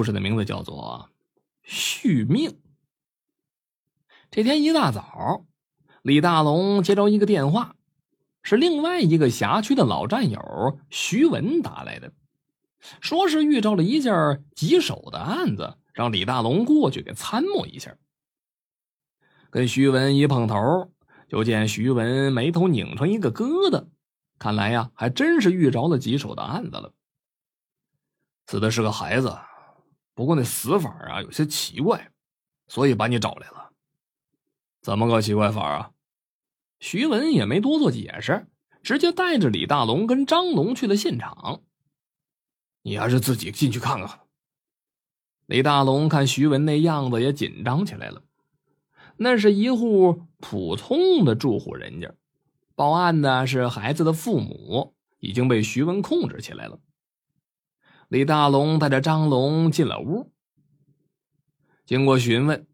故事的名字叫做《续命》。这天一大早，李大龙接着一个电话，是另外一个辖区的老战友徐文打来的，说是遇着了一件棘手的案子，让李大龙过去给参谋一下。跟徐文一碰头，就见徐文眉头拧成一个疙瘩，看来呀，还真是遇着了棘手的案子了。死的是个孩子。不过那死法啊有些奇怪，所以把你找来了。怎么个奇怪法啊？徐文也没多做解释，直接带着李大龙跟张龙去了现场。你还是自己进去看看。李大龙看徐文那样子也紧张起来了。那是一户普通的住户人家，报案的是孩子的父母，已经被徐文控制起来了。李大龙带着张龙进了屋。经过询问，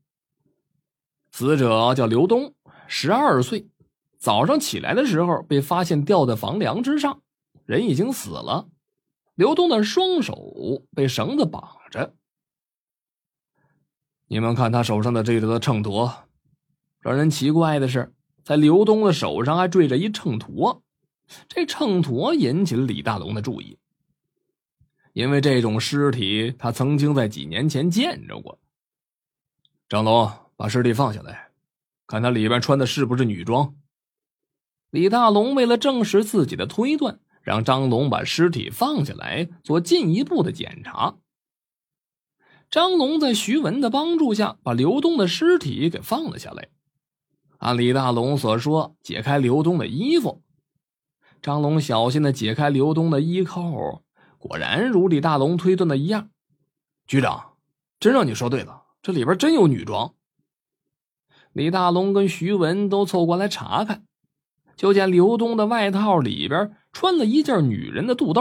死者叫刘东，十二岁。早上起来的时候被发现吊在房梁之上，人已经死了。刘东的双手被绳子绑着。你们看他手上的这个秤砣，让人奇怪的是，在刘东的手上还坠着一秤砣。这秤砣引起了李大龙的注意。因为这种尸体，他曾经在几年前见着过。张龙，把尸体放下来，看他里边穿的是不是女装。李大龙为了证实自己的推断，让张龙把尸体放下来，做进一步的检查。张龙在徐文的帮助下，把刘东的尸体给放了下来。按李大龙所说，解开刘东的衣服。张龙小心的解开刘东的衣扣。果然如李大龙推断的一样，局长，真让你说对了，这里边真有女装。李大龙跟徐文都凑过来查看，就见刘东的外套里边穿了一件女人的肚兜，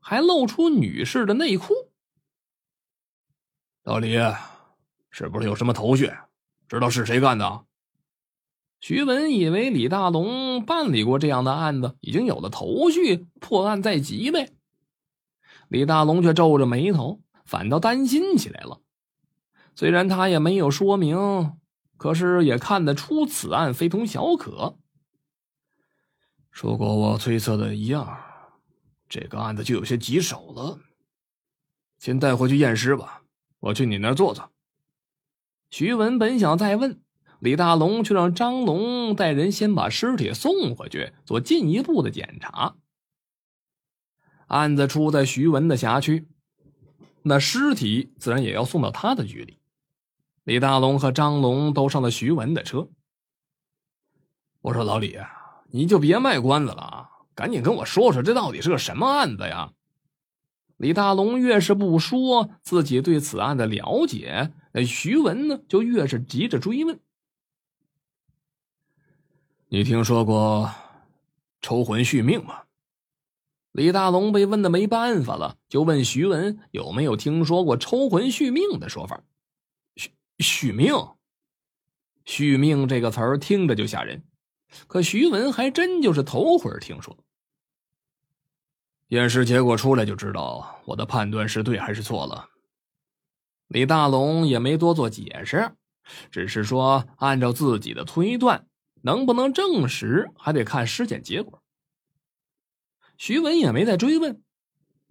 还露出女士的内裤。老李，是不是有什么头绪？知道是谁干的？徐文以为李大龙办理过这样的案子，已经有了头绪，破案在即呗。李大龙却皱着眉头，反倒担心起来了。虽然他也没有说明，可是也看得出此案非同小可。如果我推测的一样，这个案子就有些棘手了。先带回去验尸吧，我去你那儿坐坐。徐文本想再问，李大龙却让张龙带人先把尸体送回去，做进一步的检查。案子出在徐文的辖区，那尸体自然也要送到他的局里。李大龙和张龙都上了徐文的车。我说：“老李，你就别卖关子了啊，赶紧跟我说说，这到底是个什么案子呀？”李大龙越是不说自己对此案的了解，那徐文呢就越是急着追问：“你听说过抽魂续命吗？”李大龙被问的没办法了，就问徐文有没有听说过抽魂续命的说法。续续命，续命这个词儿听着就吓人，可徐文还真就是头回听说。验尸结果出来就知道我的判断是对还是错了。李大龙也没多做解释，只是说按照自己的推断，能不能证实还得看尸检结果。徐文也没再追问，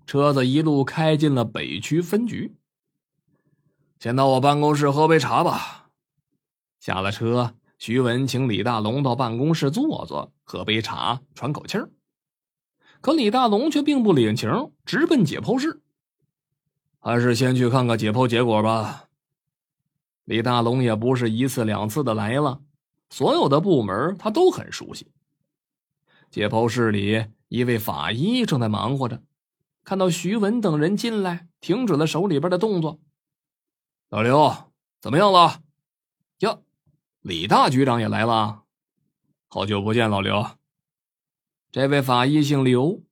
车子一路开进了北区分局。先到我办公室喝杯茶吧。下了车，徐文请李大龙到办公室坐坐，喝杯茶，喘口气儿。可李大龙却并不领情，直奔解剖室。还是先去看看解剖结果吧。李大龙也不是一次两次的来了，所有的部门他都很熟悉。解剖室里。一位法医正在忙活着，看到徐文等人进来，停止了手里边的动作。老刘，怎么样了？哟，李大局长也来了，好久不见，老刘。这位法医姓刘，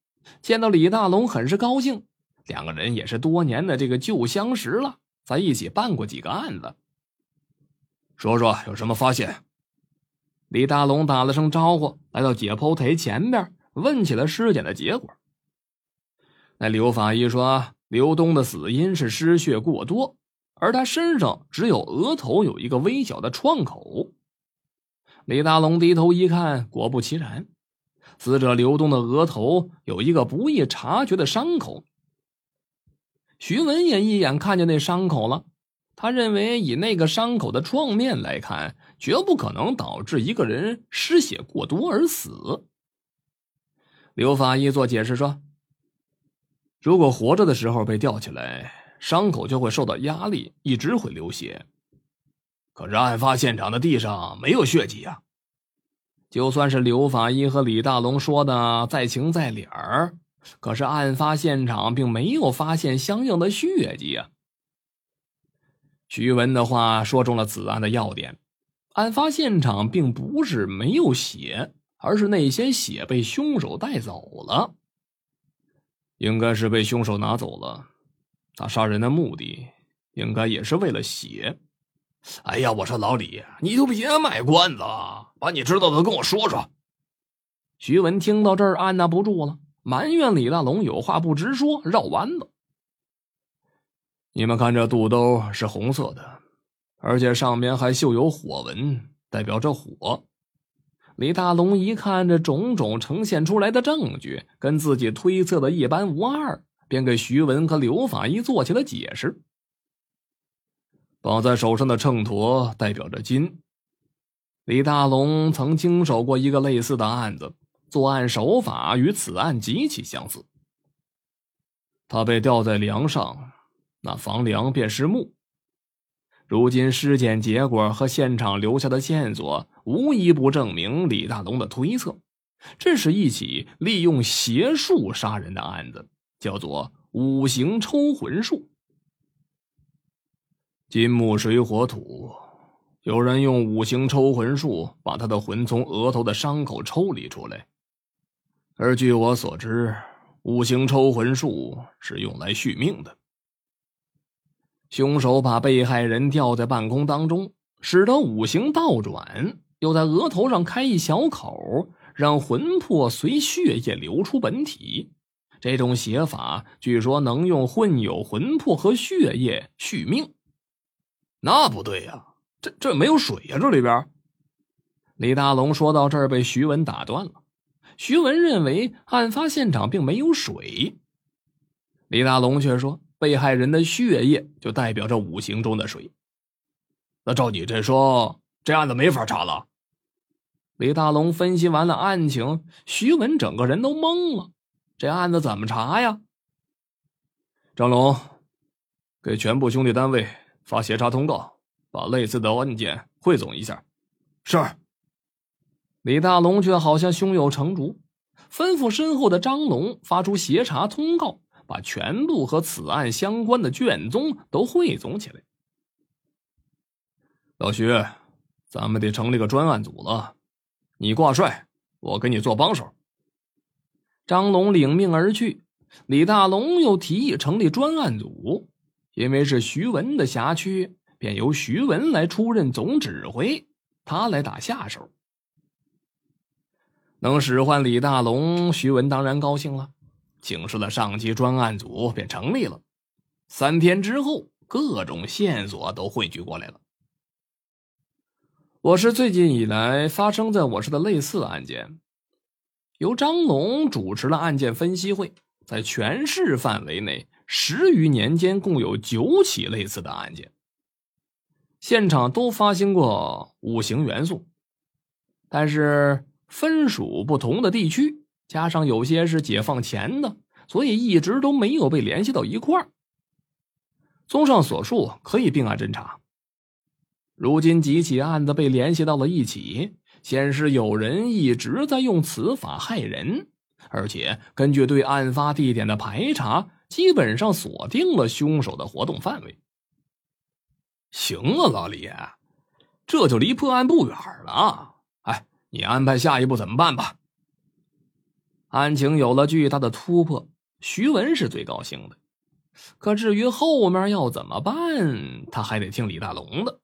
见到李大龙很是高兴，两个人也是多年的这个旧相识了，在一起办过几个案子。说说有什么发现？李大龙打了声招呼，来到解剖台前边。问起了尸检的结果。那刘法医说：“刘东的死因是失血过多，而他身上只有额头有一个微小的创口。李大龙低头一看，果不其然，死者刘东的额头有一个不易察觉的伤口。徐文也一眼看见那伤口了，他认为以那个伤口的创面来看，绝不可能导致一个人失血过多而死。刘法医做解释说：“如果活着的时候被吊起来，伤口就会受到压力，一直会流血。可是案发现场的地上没有血迹啊！就算是刘法医和李大龙说的再情再理儿。”可是，案发现场并没有发现相应的血迹啊。徐文的话说中了此案的要点：案发现场并不是没有血，而是那些血被凶手带走了。应该是被凶手拿走了。他杀人的目的应该也是为了血。哎呀，我说老李，你就别卖关子了，把你知道的跟我说说。徐文听到这儿，按捺不住了。埋怨李大龙有话不直说，绕弯子。你们看，这肚兜是红色的，而且上面还绣有火纹，代表着火。李大龙一看这种种呈现出来的证据跟自己推测的一般无二，便给徐文和刘法医做起了解释。绑在手上的秤砣代表着金。李大龙曾经手过一个类似的案子。作案手法与此案极其相似。他被吊在梁上，那房梁便是木。如今尸检结果和现场留下的线索，无一不证明李大龙的推测。这是一起利用邪术杀人的案子，叫做五行抽魂术。金木水火土，有人用五行抽魂术把他的魂从额头的伤口抽离出来。而据我所知，五行抽魂术是用来续命的。凶手把被害人吊在半空当中，使得五行倒转，又在额头上开一小口，让魂魄随血液流出本体。这种写法据说能用混有魂魄和血液续命。那不对呀，这这没有水呀，这里边。李大龙说到这儿，被徐文打断了。徐文认为案发现场并没有水，李大龙却说被害人的血液就代表着五行中的水。那照你这说，这案子没法查了。李大龙分析完了案情，徐文整个人都懵了。这案子怎么查呀？张龙，给全部兄弟单位发协查通告，把类似的案件汇总一下。是。李大龙却好像胸有成竹，吩咐身后的张龙发出协查通告，把全部和此案相关的卷宗都汇总起来。老徐，咱们得成立个专案组了，你挂帅，我给你做帮手。张龙领命而去，李大龙又提议成立专案组，因为是徐文的辖区，便由徐文来出任总指挥，他来打下手。能使唤李大龙，徐文当然高兴了，请示了上级，专案组便成立了。三天之后，各种线索都汇聚过来了。我市最近以来发生在我市的类似案件，由张龙主持了案件分析会，在全市范围内十余年间，共有九起类似的案件，现场都发现过五行元素，但是。分属不同的地区，加上有些是解放前的，所以一直都没有被联系到一块儿。综上所述，可以并案侦查。如今几起案子被联系到了一起，显示有人一直在用此法害人，而且根据对案发地点的排查，基本上锁定了凶手的活动范围。行啊，老李，这就离破案不远了。哎你安排下一步怎么办吧？案情有了巨大的突破，徐文是最高兴的。可至于后面要怎么办，他还得听李大龙的。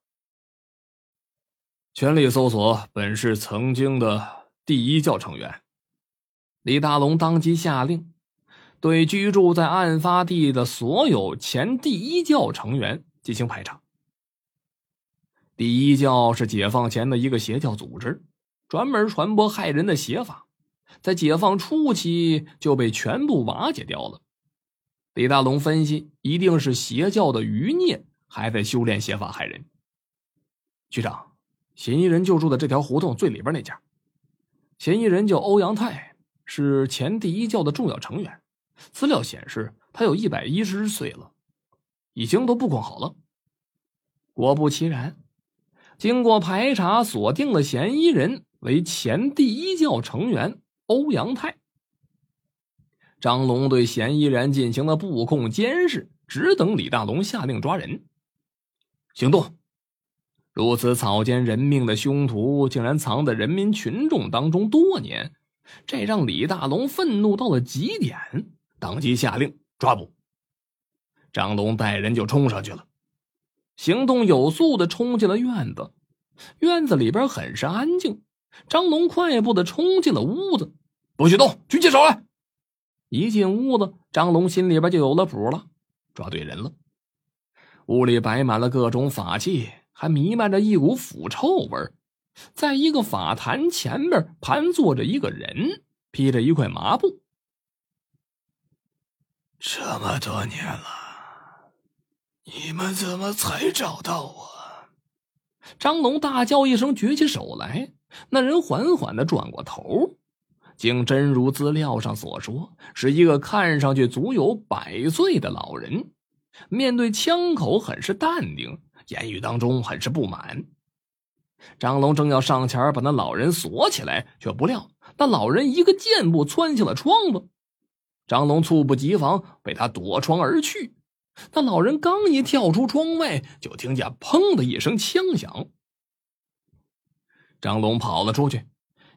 全力搜索本市曾经的第一教成员。李大龙当即下令，对居住在案发地的所有前第一教成员进行排查。第一教是解放前的一个邪教组织，专门传播害人的邪法，在解放初期就被全部瓦解掉了。李大龙分析，一定是邪教的余孽还在修炼邪法害人。局长，嫌疑人就住在这条胡同最里边那家。嫌疑人叫欧阳泰，是前第一教的重要成员。资料显示，他有一百一十岁了，已经都布控好了。果不其然，经过排查，锁定了嫌疑人为前第一教成员欧阳泰。张龙对嫌疑人进行了布控监视，只等李大龙下令抓人。行动！如此草菅人命的凶徒，竟然藏在人民群众当中多年，这让李大龙愤怒到了极点，当即下令抓捕。张龙带人就冲上去了，行动有素的冲进了院子。院子里边很是安静，张龙快步的冲进了屋子，不许动，举起手来。一进屋子，张龙心里边就有了谱了，抓对人了。屋里摆满了各种法器，还弥漫着一股腐臭味在一个法坛前面盘坐着一个人，披着一块麻布。这么多年了，你们怎么才找到我？张龙大叫一声，举起手来。那人缓缓的转过头。竟真如资料上所说，是一个看上去足有百岁的老人，面对枪口很是淡定，言语当中很是不满。张龙正要上前把那老人锁起来，却不料那老人一个箭步窜向了窗子，张龙猝不及防，被他躲窗而去。那老人刚一跳出窗外，就听见“砰”的一声枪响，张龙跑了出去。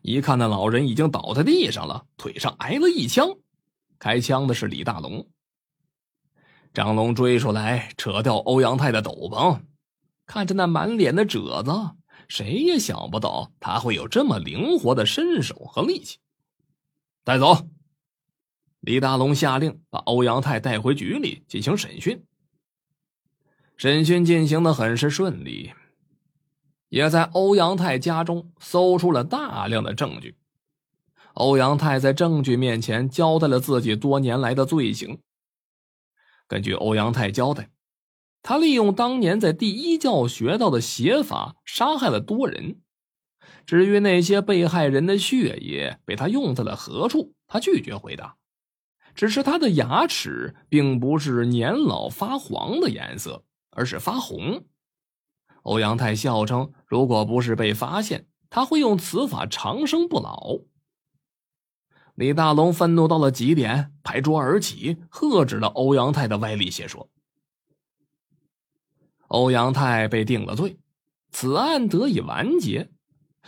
一看，那老人已经倒在地上了，腿上挨了一枪。开枪的是李大龙。张龙追出来，扯掉欧阳泰的斗篷，看着那满脸的褶子，谁也想不到他会有这么灵活的身手和力气。带走。李大龙下令把欧阳泰带回局里进行审讯。审讯进行的很是顺利。也在欧阳泰家中搜出了大量的证据。欧阳泰在证据面前交代了自己多年来的罪行。根据欧阳泰交代，他利用当年在第一教学到的邪法，杀害了多人。至于那些被害人的血液被他用在了何处，他拒绝回答。只是他的牙齿并不是年老发黄的颜色，而是发红。欧阳泰笑称：“如果不是被发现，他会用此法长生不老。”李大龙愤怒到了极点，拍桌而起，喝止了欧阳泰的歪理邪说。欧阳泰被定了罪，此案得以完结。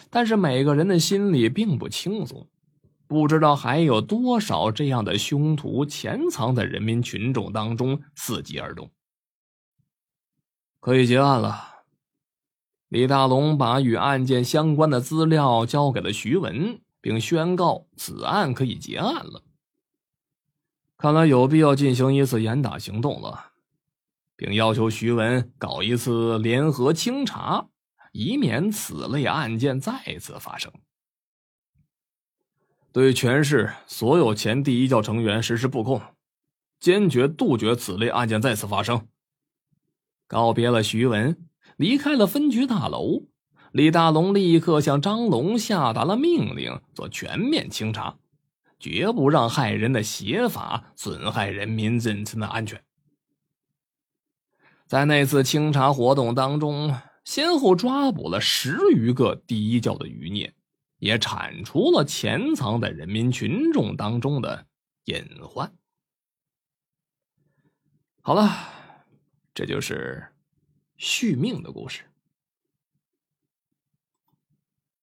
但是每个人的心里并不轻松，不知道还有多少这样的凶徒潜藏在人民群众当中，伺机而动。可以结案了。李大龙把与案件相关的资料交给了徐文，并宣告此案可以结案了。看来有必要进行一次严打行动了，并要求徐文搞一次联合清查，以免此类案件再次发生。对全市所有前第一教成员实施布控，坚决杜绝此类案件再次发生。告别了徐文。离开了分局大楼，李大龙立刻向张龙下达了命令，做全面清查，绝不让害人的邪法损害人民人身的安全。在那次清查活动当中，先后抓捕了十余个第一教的余孽，也铲除了潜藏在人民群众当中的隐患。好了，这就是。续命的故事。